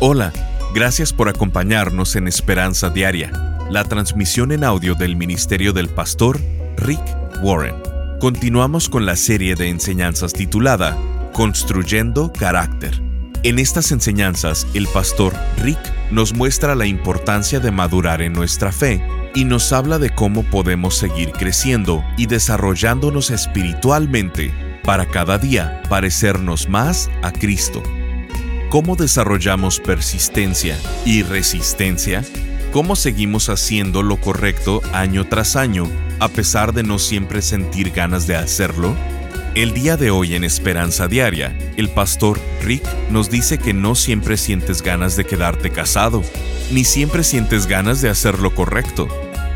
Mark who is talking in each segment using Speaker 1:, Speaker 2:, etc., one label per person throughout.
Speaker 1: Hola, gracias por acompañarnos en Esperanza Diaria, la transmisión en audio del Ministerio del Pastor Rick Warren. Continuamos con la serie de enseñanzas titulada Construyendo Carácter. En estas enseñanzas, el pastor Rick nos muestra la importancia de madurar en nuestra fe y nos habla de cómo podemos seguir creciendo y desarrollándonos espiritualmente para cada día parecernos más a Cristo. ¿Cómo desarrollamos persistencia y resistencia? ¿Cómo seguimos haciendo lo correcto año tras año a pesar de no siempre sentir ganas de hacerlo? El día de hoy en Esperanza Diaria, el pastor Rick nos dice que no siempre sientes ganas de quedarte casado, ni siempre sientes ganas de hacer lo correcto.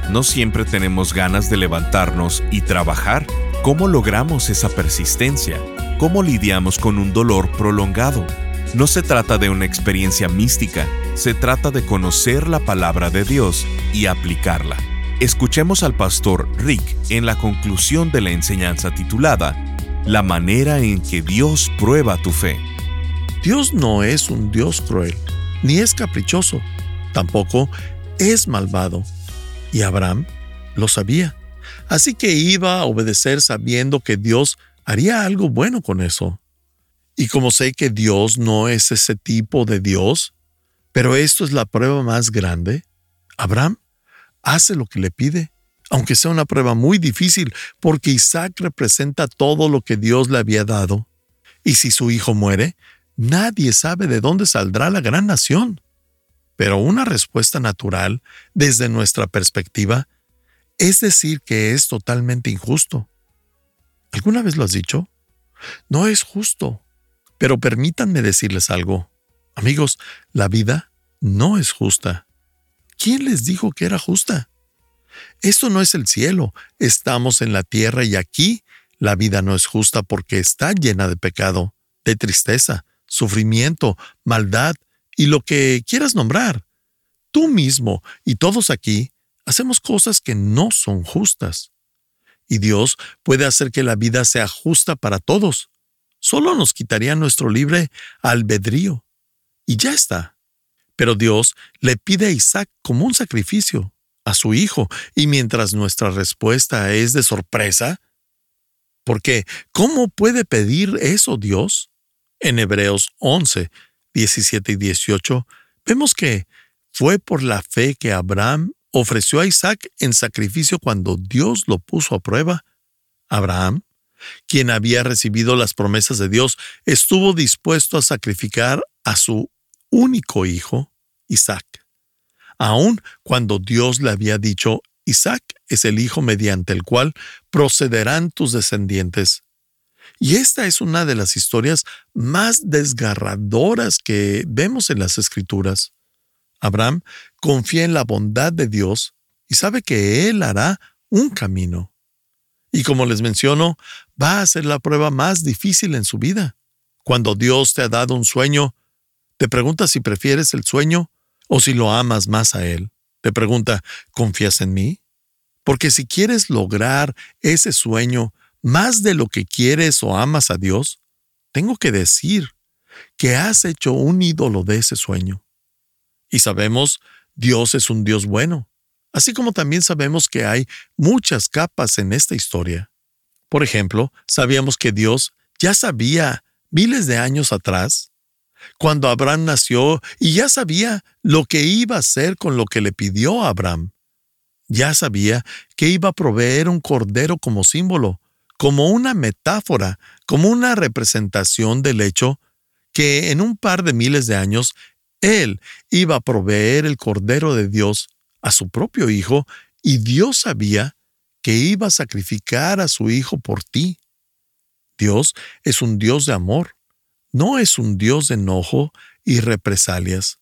Speaker 1: No siempre tenemos ganas de levantarnos y trabajar. ¿Cómo logramos esa persistencia? ¿Cómo lidiamos con un dolor prolongado? No se trata de una experiencia mística, se trata de conocer la palabra de Dios y aplicarla. Escuchemos al pastor Rick en la conclusión de la enseñanza titulada La manera en que Dios prueba tu fe.
Speaker 2: Dios no es un Dios cruel, ni es caprichoso, tampoco es malvado. Y Abraham lo sabía. Así que iba a obedecer sabiendo que Dios haría algo bueno con eso. Y como sé que Dios no es ese tipo de Dios, pero esto es la prueba más grande, Abraham hace lo que le pide, aunque sea una prueba muy difícil, porque Isaac representa todo lo que Dios le había dado. Y si su hijo muere, nadie sabe de dónde saldrá la gran nación. Pero una respuesta natural, desde nuestra perspectiva, es decir que es totalmente injusto. ¿Alguna vez lo has dicho? No es justo. Pero permítanme decirles algo. Amigos, la vida no es justa. ¿Quién les dijo que era justa? Esto no es el cielo, estamos en la tierra y aquí la vida no es justa porque está llena de pecado, de tristeza, sufrimiento, maldad y lo que quieras nombrar. Tú mismo y todos aquí hacemos cosas que no son justas. Y Dios puede hacer que la vida sea justa para todos, solo nos quitaría nuestro libre albedrío. Y ya está. Pero Dios le pide a Isaac como un sacrificio, a su hijo, y mientras nuestra respuesta es de sorpresa, porque ¿cómo puede pedir eso Dios? En Hebreos 11, 17 y 18, vemos que fue por la fe que Abraham ofreció a Isaac en sacrificio cuando Dios lo puso a prueba. Abraham quien había recibido las promesas de Dios, estuvo dispuesto a sacrificar a su único hijo, Isaac. Aun cuando Dios le había dicho, Isaac es el hijo mediante el cual procederán tus descendientes. Y esta es una de las historias más desgarradoras que vemos en las Escrituras. Abraham confía en la bondad de Dios y sabe que Él hará un camino. Y como les menciono, va a ser la prueba más difícil en su vida. Cuando Dios te ha dado un sueño, te pregunta si prefieres el sueño o si lo amas más a Él. Te pregunta, ¿confías en mí? Porque si quieres lograr ese sueño más de lo que quieres o amas a Dios, tengo que decir que has hecho un ídolo de ese sueño. Y sabemos, Dios es un Dios bueno. Así como también sabemos que hay muchas capas en esta historia. Por ejemplo, sabíamos que Dios ya sabía miles de años atrás, cuando Abraham nació, y ya sabía lo que iba a hacer con lo que le pidió a Abraham. Ya sabía que iba a proveer un cordero como símbolo, como una metáfora, como una representación del hecho que en un par de miles de años Él iba a proveer el cordero de Dios a su propio hijo y Dios sabía que iba a sacrificar a su hijo por ti. Dios es un Dios de amor, no es un Dios de enojo y represalias.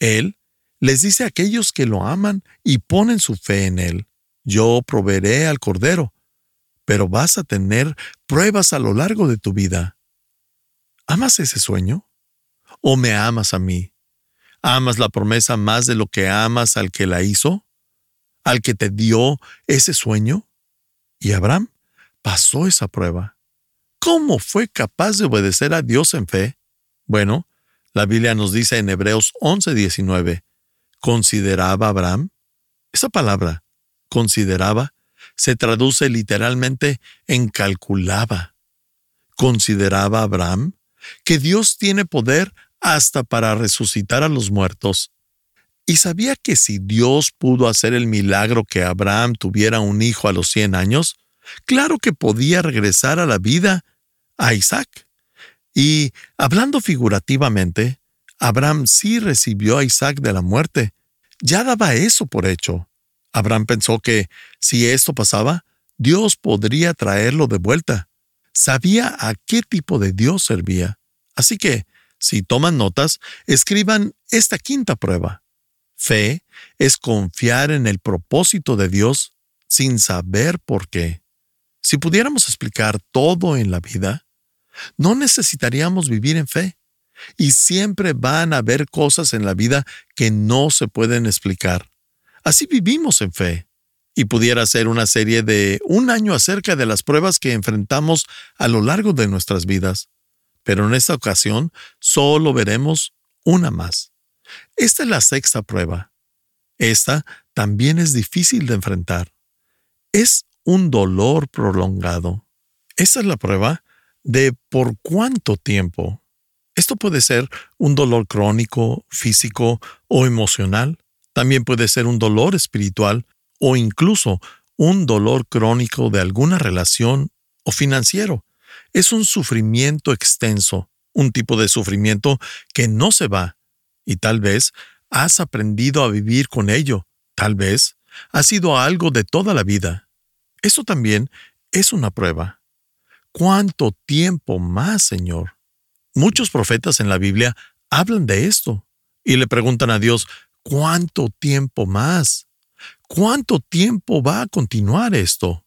Speaker 2: Él les dice a aquellos que lo aman y ponen su fe en Él, yo proveeré al Cordero, pero vas a tener pruebas a lo largo de tu vida. ¿Amas ese sueño? ¿O me amas a mí? ¿Amas la promesa más de lo que amas al que la hizo? ¿Al que te dio ese sueño? Y Abraham pasó esa prueba. ¿Cómo fue capaz de obedecer a Dios en fe? Bueno, La Biblia nos dice en Hebreos 11:19, ¿consideraba Abraham? Esa palabra, consideraba, se traduce literalmente en calculaba. ¿Consideraba Abraham que Dios tiene poder hasta para resucitar a los muertos? Y sabía que si Dios pudo hacer el milagro que Abraham tuviera un hijo a los 100 años, claro que podía regresar a la vida a Isaac. Y hablando figurativamente, Abraham sí recibió a Isaac de la muerte. Ya daba eso por hecho. Abraham pensó que si esto pasaba, Dios podría traerlo de vuelta. Sabía a qué tipo de Dios servía. Así que, si toman notas, escriban esta quinta prueba. Fe es confiar en el propósito de Dios sin saber por qué. Si pudiéramos explicar todo en la vida, no necesitaríamos vivir en fe. Y siempre van a haber cosas en la vida que no se pueden explicar. Así vivimos en fe. Y pudiera ser una serie de un año acerca de las pruebas que enfrentamos a lo largo de nuestras vidas. Pero en esta ocasión solo veremos una más. Esta es la sexta prueba. Esta también es difícil de enfrentar. Es un dolor prolongado. Esta es la prueba de por cuánto tiempo. Esto puede ser un dolor crónico, físico o emocional. También puede ser un dolor espiritual o incluso un dolor crónico de alguna relación o financiero. Es un sufrimiento extenso, un tipo de sufrimiento que no se va y tal vez has aprendido a vivir con ello. Tal vez ha sido algo de toda la vida. Eso también es una prueba. ¿Cuánto tiempo más, Señor? Muchos profetas en la Biblia hablan de esto y le preguntan a Dios, ¿cuánto tiempo más? ¿Cuánto tiempo va a continuar esto?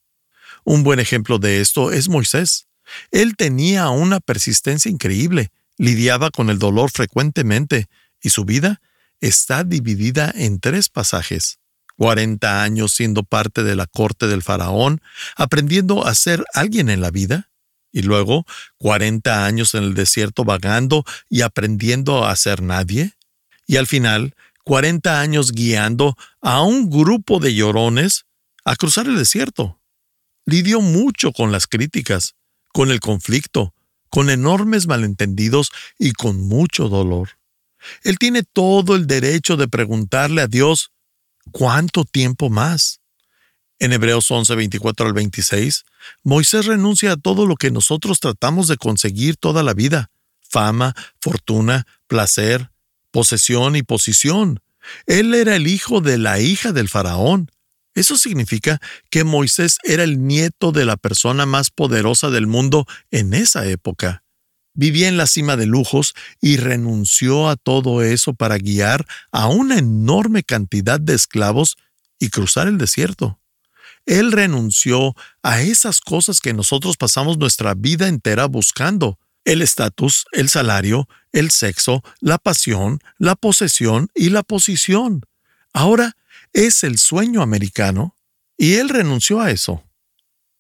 Speaker 2: Un buen ejemplo de esto es Moisés. Él tenía una persistencia increíble, lidiaba con el dolor frecuentemente, y su vida está dividida en tres pasajes. 40 años siendo parte de la corte del faraón, aprendiendo a ser alguien en la vida, y luego 40 años en el desierto vagando y aprendiendo a ser nadie, y al final 40 años guiando a un grupo de llorones a cruzar el desierto. Lidió mucho con las críticas, con el conflicto, con enormes malentendidos y con mucho dolor. Él tiene todo el derecho de preguntarle a Dios, ¿cuánto tiempo más? En Hebreos 11, 24 al 26, Moisés renuncia a todo lo que nosotros tratamos de conseguir toda la vida, fama, fortuna, placer, posesión y posición. Él era el hijo de la hija del faraón. Eso significa que Moisés era el nieto de la persona más poderosa del mundo en esa época. Vivía en la cima de lujos y renunció a todo eso para guiar a una enorme cantidad de esclavos y cruzar el desierto. Él renunció a esas cosas que nosotros pasamos nuestra vida entera buscando. El estatus, el salario, el sexo, la pasión, la posesión y la posición. Ahora es el sueño americano y él renunció a eso.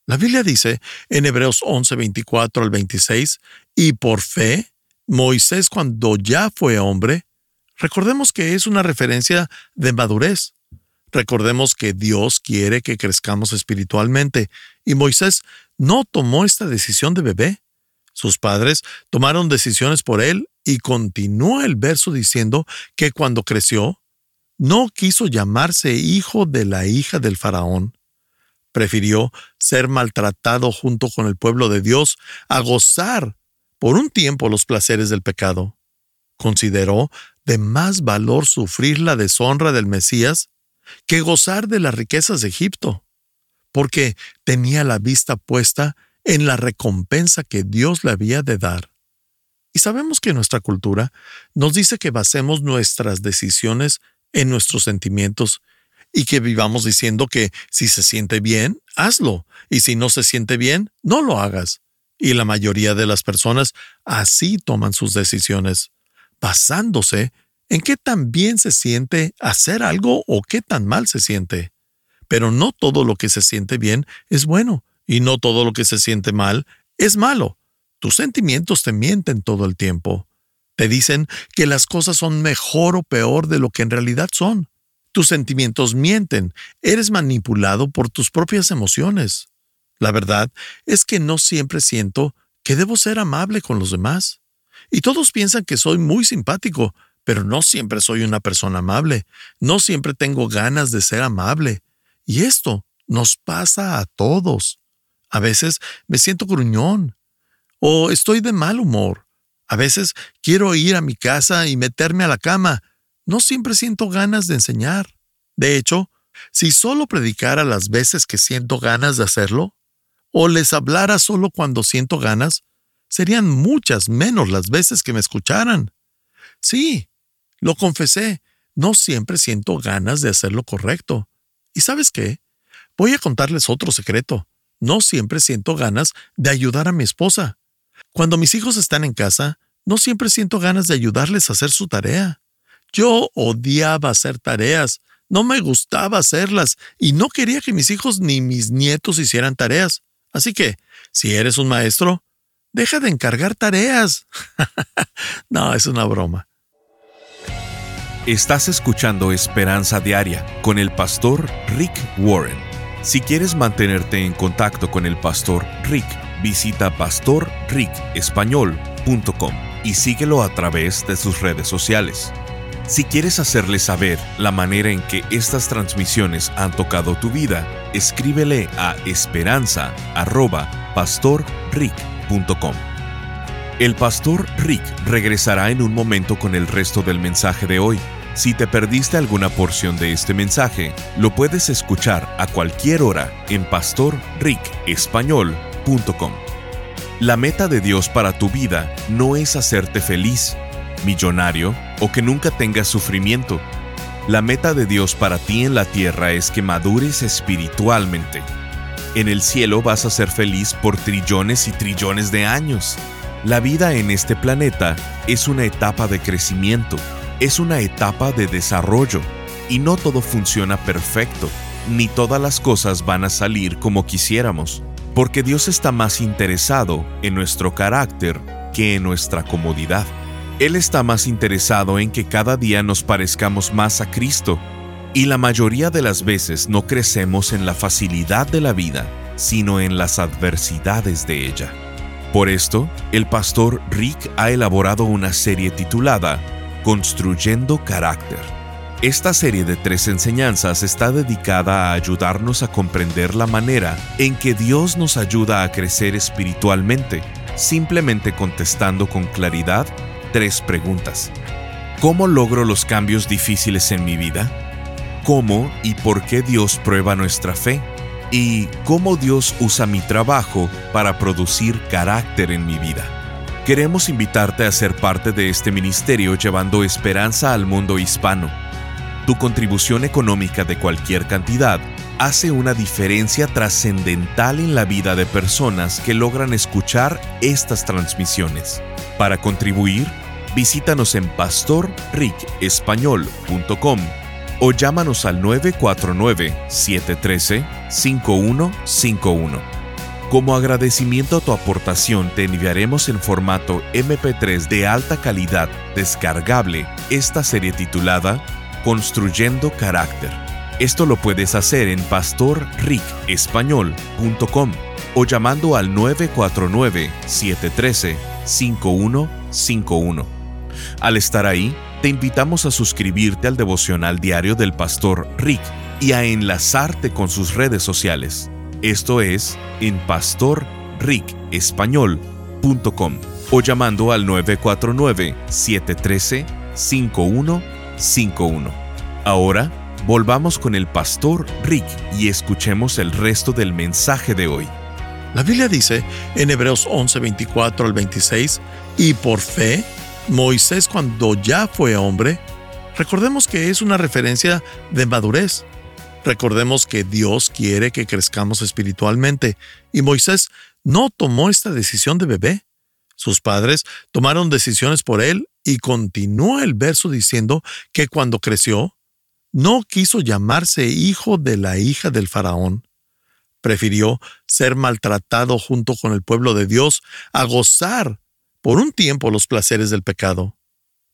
Speaker 2: La Biblia dice en Hebreos 11, 24 al 26, y por fe, Moisés cuando ya fue hombre, recordemos que es una referencia de madurez. Recordemos que Dios quiere que crezcamos espiritualmente y Moisés no tomó esta decisión de bebé. Sus padres tomaron decisiones por él y continúa el verso diciendo que cuando creció, no quiso llamarse hijo de la hija del faraón. Prefirió ser maltratado junto con el pueblo de Dios a gozar por un tiempo los placeres del pecado. Consideró de más valor sufrir la deshonra del Mesías que gozar de las riquezas de Egipto, porque tenía la vista puesta en la recompensa que Dios le había de dar. Y sabemos que nuestra cultura nos dice que basemos nuestras decisiones en nuestros sentimientos y que vivamos diciendo que si se siente bien, hazlo, y si no se siente bien, no lo hagas. Y la mayoría de las personas así toman sus decisiones, basándose en qué tan bien se siente hacer algo o qué tan mal se siente. Pero no todo lo que se siente bien es bueno, y no todo lo que se siente mal es malo. Tus sentimientos te mienten todo el tiempo. Te dicen que las cosas son mejor o peor de lo que en realidad son. Tus sentimientos mienten. Eres manipulado por tus propias emociones. La verdad es que no siempre siento que debo ser amable con los demás. Y todos piensan que soy muy simpático, pero no siempre soy una persona amable. No siempre tengo ganas de ser amable. Y esto nos pasa a todos. A veces me siento gruñón. O estoy de mal humor. A veces quiero ir a mi casa y meterme a la cama, no siempre siento ganas de enseñar. De hecho, si solo predicara las veces que siento ganas de hacerlo, o les hablara solo cuando siento ganas, serían muchas menos las veces que me escucharan. Sí, lo confesé, no siempre siento ganas de hacer lo correcto. ¿Y sabes qué? Voy a contarles otro secreto. No siempre siento ganas de ayudar a mi esposa. Cuando mis hijos están en casa, no siempre siento ganas de ayudarles a hacer su tarea. Yo odiaba hacer tareas, no me gustaba hacerlas y no quería que mis hijos ni mis nietos hicieran tareas. Así que, si eres un maestro, deja de encargar tareas. no, es una broma.
Speaker 1: Estás escuchando Esperanza Diaria con el pastor Rick Warren. Si quieres mantenerte en contacto con el pastor Rick, visita pastorricespañol.com y síguelo a través de sus redes sociales. Si quieres hacerle saber la manera en que estas transmisiones han tocado tu vida, escríbele a esperanza.pastorrick.com. El pastor Rick regresará en un momento con el resto del mensaje de hoy. Si te perdiste alguna porción de este mensaje, lo puedes escuchar a cualquier hora en pastorricespañol.com. La meta de Dios para tu vida no es hacerte feliz, millonario o que nunca tengas sufrimiento. La meta de Dios para ti en la tierra es que madures espiritualmente. En el cielo vas a ser feliz por trillones y trillones de años. La vida en este planeta es una etapa de crecimiento, es una etapa de desarrollo, y no todo funciona perfecto, ni todas las cosas van a salir como quisiéramos, porque Dios está más interesado en nuestro carácter que en nuestra comodidad. Él está más interesado en que cada día nos parezcamos más a Cristo, y la mayoría de las veces no crecemos en la facilidad de la vida, sino en las adversidades de ella. Por esto, el pastor Rick ha elaborado una serie titulada Construyendo Carácter. Esta serie de tres enseñanzas está dedicada a ayudarnos a comprender la manera en que Dios nos ayuda a crecer espiritualmente, simplemente contestando con claridad tres preguntas. ¿Cómo logro los cambios difíciles en mi vida? ¿Cómo y por qué Dios prueba nuestra fe? ¿Y cómo Dios usa mi trabajo para producir carácter en mi vida? Queremos invitarte a ser parte de este ministerio llevando esperanza al mundo hispano. Tu contribución económica de cualquier cantidad hace una diferencia trascendental en la vida de personas que logran escuchar estas transmisiones. Para contribuir, visítanos en pastorricespañol.com o llámanos al 949-713-5151. Como agradecimiento a tu aportación te enviaremos en formato MP3 de alta calidad descargable esta serie titulada Construyendo Carácter. Esto lo puedes hacer en pastorricespañol.com o llamando al 949-713-5151. Al estar ahí, te invitamos a suscribirte al devocional diario del pastor Rick y a enlazarte con sus redes sociales. Esto es en pastorricespañol.com o llamando al 949-713-5151. Ahora, volvamos con el pastor Rick y escuchemos el resto del mensaje de hoy.
Speaker 2: La Biblia dice en Hebreos 11, 24 al 26, y por fe, Moisés cuando ya fue hombre, recordemos que es una referencia de madurez. Recordemos que Dios quiere que crezcamos espiritualmente y Moisés no tomó esta decisión de bebé. Sus padres tomaron decisiones por él y continúa el verso diciendo que cuando creció, no quiso llamarse hijo de la hija del faraón, prefirió ser maltratado junto con el pueblo de Dios a gozar por un tiempo los placeres del pecado.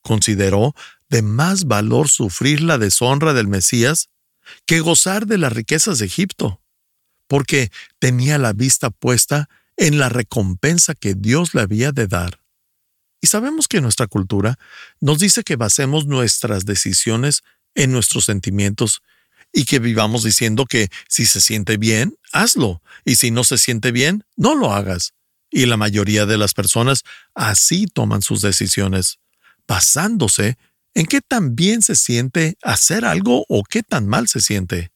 Speaker 2: consideró de más valor sufrir la deshonra del Mesías que gozar de las riquezas de Egipto, porque tenía la vista puesta en la recompensa que Dios le había de dar. Y sabemos que nuestra cultura nos dice que basemos nuestras decisiones en nuestros sentimientos y que vivamos diciendo que si se siente bien, hazlo, y si no se siente bien, no lo hagas. Y la mayoría de las personas así toman sus decisiones, basándose en qué tan bien se siente hacer algo o qué tan mal se siente.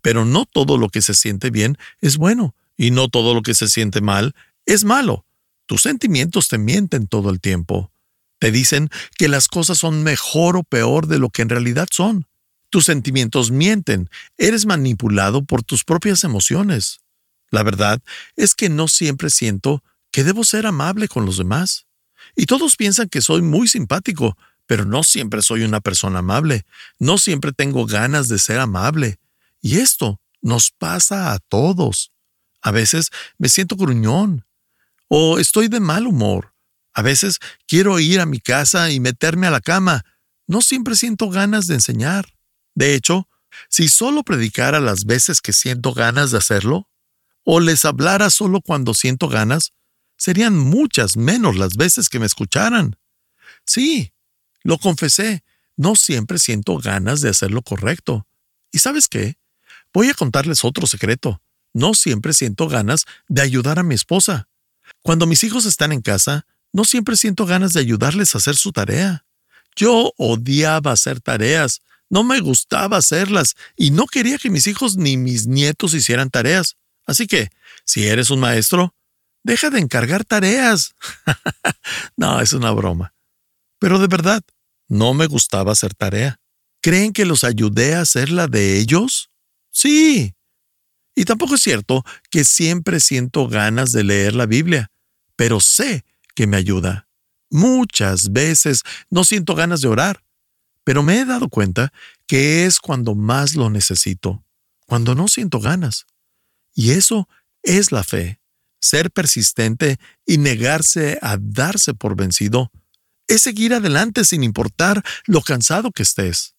Speaker 2: Pero no todo lo que se siente bien es bueno, y no todo lo que se siente mal es malo. Tus sentimientos te mienten todo el tiempo. Te dicen que las cosas son mejor o peor de lo que en realidad son. Tus sentimientos mienten. Eres manipulado por tus propias emociones. La verdad es que no siempre siento que debo ser amable con los demás. Y todos piensan que soy muy simpático, pero no siempre soy una persona amable. No siempre tengo ganas de ser amable. Y esto nos pasa a todos. A veces me siento gruñón o estoy de mal humor. A veces quiero ir a mi casa y meterme a la cama. No siempre siento ganas de enseñar. De hecho, si solo predicara las veces que siento ganas de hacerlo, o les hablara solo cuando siento ganas, serían muchas menos las veces que me escucharan. Sí, lo confesé, no siempre siento ganas de hacer lo correcto. ¿Y sabes qué? Voy a contarles otro secreto. No siempre siento ganas de ayudar a mi esposa. Cuando mis hijos están en casa, no siempre siento ganas de ayudarles a hacer su tarea. Yo odiaba hacer tareas, no me gustaba hacerlas y no quería que mis hijos ni mis nietos hicieran tareas. Así que, si eres un maestro, deja de encargar tareas. no, es una broma. Pero de verdad, no me gustaba hacer tarea. ¿Creen que los ayudé a hacer la de ellos? Sí. Y tampoco es cierto que siempre siento ganas de leer la Biblia, pero sé que me ayuda. Muchas veces no siento ganas de orar, pero me he dado cuenta que es cuando más lo necesito, cuando no siento ganas. Y eso es la fe, ser persistente y negarse a darse por vencido es seguir adelante sin importar lo cansado que estés.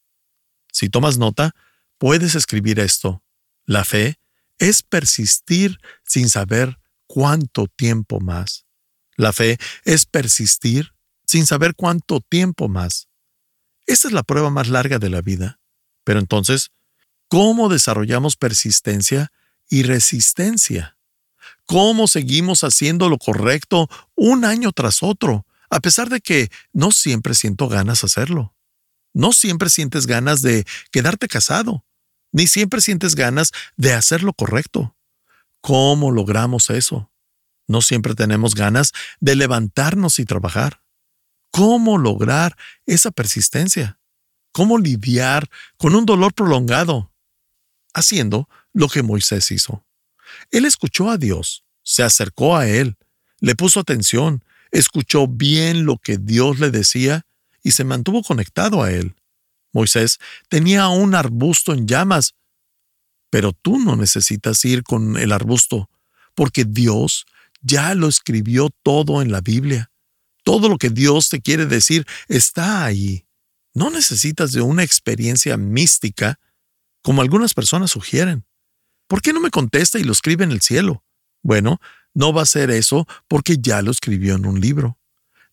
Speaker 2: Si tomas nota, puedes escribir esto. La fe es persistir sin saber cuánto tiempo más. La fe es persistir sin saber cuánto tiempo más. Esa es la prueba más larga de la vida. Pero entonces, ¿cómo desarrollamos persistencia y resistencia? ¿Cómo seguimos haciendo lo correcto un año tras otro, a pesar de que no siempre siento ganas de hacerlo. No siempre sientes ganas de quedarte casado, ni siempre sientes ganas de hacer lo correcto. ¿Cómo logramos eso? No siempre tenemos ganas de levantarnos y trabajar. ¿Cómo lograr esa persistencia? ¿Cómo lidiar con un dolor prolongado? Haciendo lo que Moisés hizo. Él escuchó a Dios, se acercó a Él, le puso atención, escuchó bien lo que Dios le decía y se mantuvo conectado a él. Moisés tenía un arbusto en llamas, pero tú no necesitas ir con el arbusto, porque Dios ya lo escribió todo en la Biblia. Todo lo que Dios te quiere decir está ahí. No necesitas de una experiencia mística, como algunas personas sugieren. ¿Por qué no me contesta y lo escribe en el cielo? Bueno, no va a ser eso porque ya lo escribió en un libro.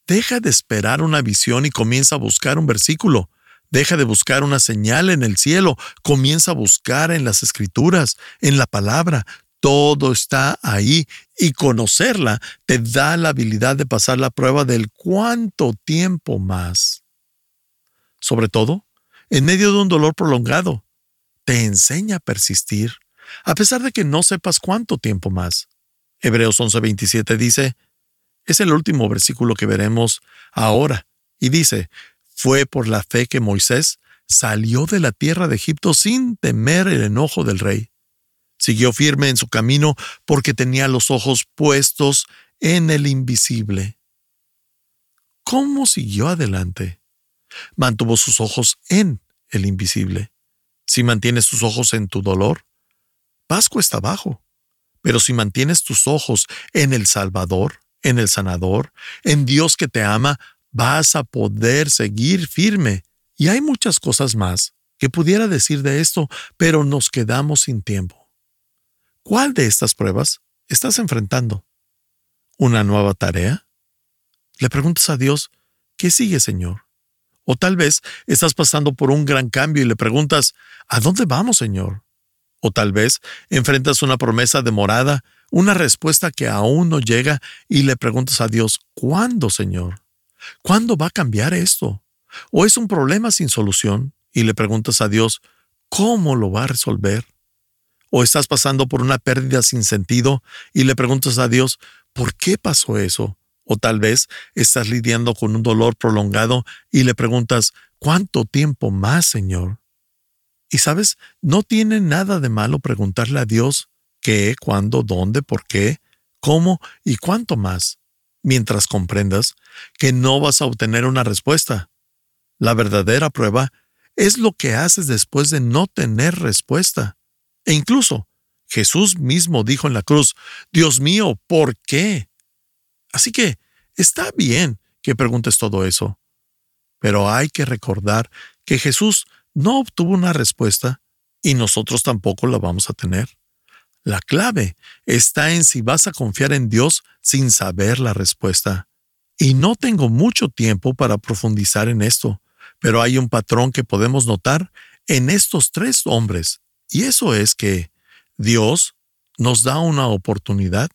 Speaker 2: Deja de esperar una visión y comienza a buscar un versículo. Deja de buscar una señal en el cielo, comienza a buscar en las escrituras, en la palabra. Todo está ahí y conocerla te da la habilidad de pasar la prueba del cuánto tiempo más. Sobre todo, en medio de un dolor prolongado, te enseña a persistir, a pesar de que no sepas cuánto tiempo más. Hebreos 11:27 dice, es el último versículo que veremos ahora, y dice, fue por la fe que Moisés salió de la tierra de Egipto sin temer el enojo del rey. Siguió firme en su camino porque tenía los ojos puestos en el invisible. ¿Cómo siguió adelante? Mantuvo sus ojos en el invisible. Si mantienes tus ojos en tu dolor, vas cuesta abajo. Pero si mantienes tus ojos en el Salvador, en el Sanador, en Dios que te ama, vas a poder seguir firme. Y hay muchas cosas más que pudiera decir de esto, pero nos quedamos sin tiempo. ¿Cuál de estas pruebas estás enfrentando? ¿Una nueva tarea? Le preguntas a Dios, ¿qué sigue, Señor? O tal vez estás pasando por un gran cambio y le preguntas, ¿a dónde vamos, Señor? O tal vez enfrentas una promesa demorada, una respuesta que aún no llega y le preguntas a Dios, ¿cuándo, Señor? ¿Cuándo va a cambiar esto? ¿O es un problema sin solución y le preguntas a Dios, ¿cómo lo va a resolver? ¿O estás pasando por una pérdida sin sentido y le preguntas a Dios, ¿por qué pasó eso? O tal vez estás lidiando con un dolor prolongado y le preguntas, ¿cuánto tiempo más, Señor? Y sabes, no tiene nada de malo preguntarle a Dios qué, cuándo, dónde, por qué, cómo y cuánto más, mientras comprendas que no vas a obtener una respuesta. La verdadera prueba es lo que haces después de no tener respuesta. E incluso, Jesús mismo dijo en la cruz, Dios mío, ¿por qué? Así que está bien que preguntes todo eso, pero hay que recordar que Jesús no obtuvo una respuesta y nosotros tampoco la vamos a tener. La clave está en si vas a confiar en Dios sin saber la respuesta. Y no tengo mucho tiempo para profundizar en esto, pero hay un patrón que podemos notar en estos tres hombres, y eso es que Dios nos da una oportunidad,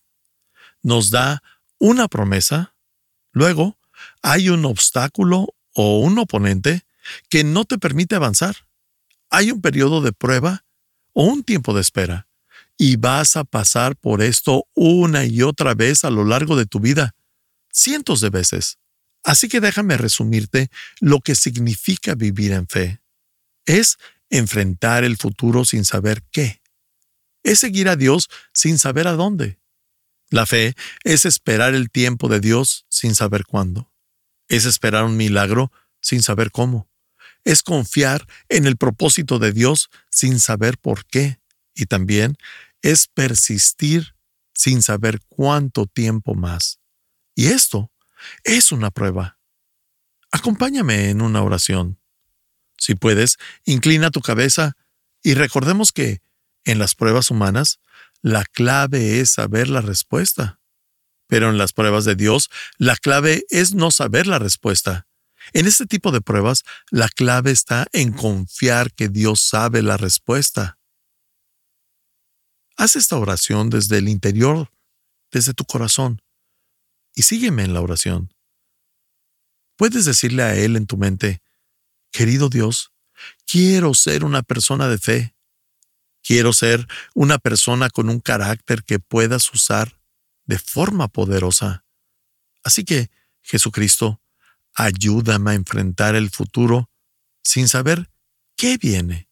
Speaker 2: nos da una promesa, luego hay un obstáculo o un oponente que no te permite avanzar. Hay un periodo de prueba o un tiempo de espera, y vas a pasar por esto una y otra vez a lo largo de tu vida, cientos de veces. Así que déjame resumirte lo que significa vivir en fe. Es enfrentar el futuro sin saber qué. Es seguir a Dios sin saber a dónde. La fe es esperar el tiempo de Dios sin saber cuándo. Es esperar un milagro sin saber cómo. Es confiar en el propósito de Dios sin saber por qué. Y también es persistir sin saber cuánto tiempo más. Y esto es una prueba. Acompáñame en una oración. Si puedes, inclina tu cabeza y recordemos que, en las pruebas humanas, la clave es saber la respuesta. Pero en las pruebas de Dios, la clave es no saber la respuesta. En este tipo de pruebas, la clave está en confiar que Dios sabe la respuesta. Haz esta oración desde el interior, desde tu corazón, y sígueme en la oración. Puedes decirle a Él en tu mente, Querido Dios, quiero ser una persona de fe. Quiero ser una persona con un carácter que puedas usar de forma poderosa. Así que, Jesucristo, ayúdame a enfrentar el futuro sin saber qué viene.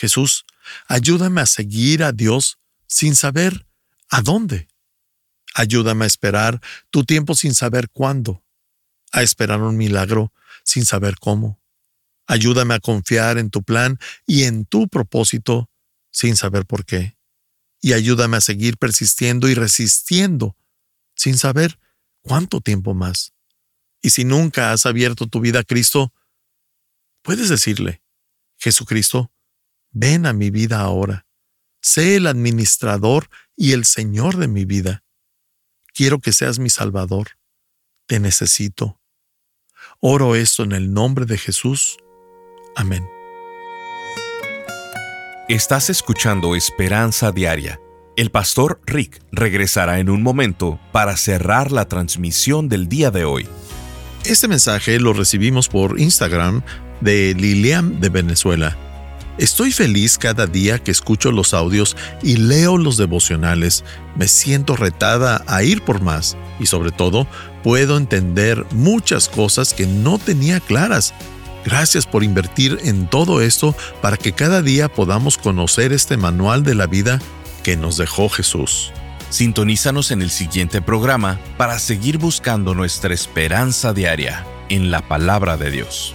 Speaker 2: Jesús, ayúdame a seguir a Dios sin saber a dónde. Ayúdame a esperar tu tiempo sin saber cuándo, a esperar un milagro sin saber cómo, Ayúdame a confiar en tu plan y en tu propósito sin saber por qué. Y ayúdame a seguir persistiendo y resistiendo sin saber cuánto tiempo más. Y si nunca has abierto tu vida a Cristo, puedes decirle, Jesucristo, ven a mi vida ahora. Sé el administrador y el Señor de mi vida. Quiero que seas mi Salvador. Te necesito. Oro esto en el nombre de Jesús. Amén.
Speaker 1: Estás escuchando Esperanza Diaria. El pastor Rick regresará en un momento para cerrar la transmisión del día de hoy.
Speaker 2: Este mensaje lo recibimos por Instagram de Lilian de Venezuela. Estoy feliz cada día que escucho los audios y leo los devocionales. Me siento retada a ir por más y sobre todo puedo entender muchas cosas que no tenía claras Gracias por invertir en todo esto para que cada día podamos conocer este manual de la vida que nos dejó Jesús.
Speaker 1: Sintonízanos en el siguiente programa para seguir buscando nuestra esperanza diaria en la palabra de Dios.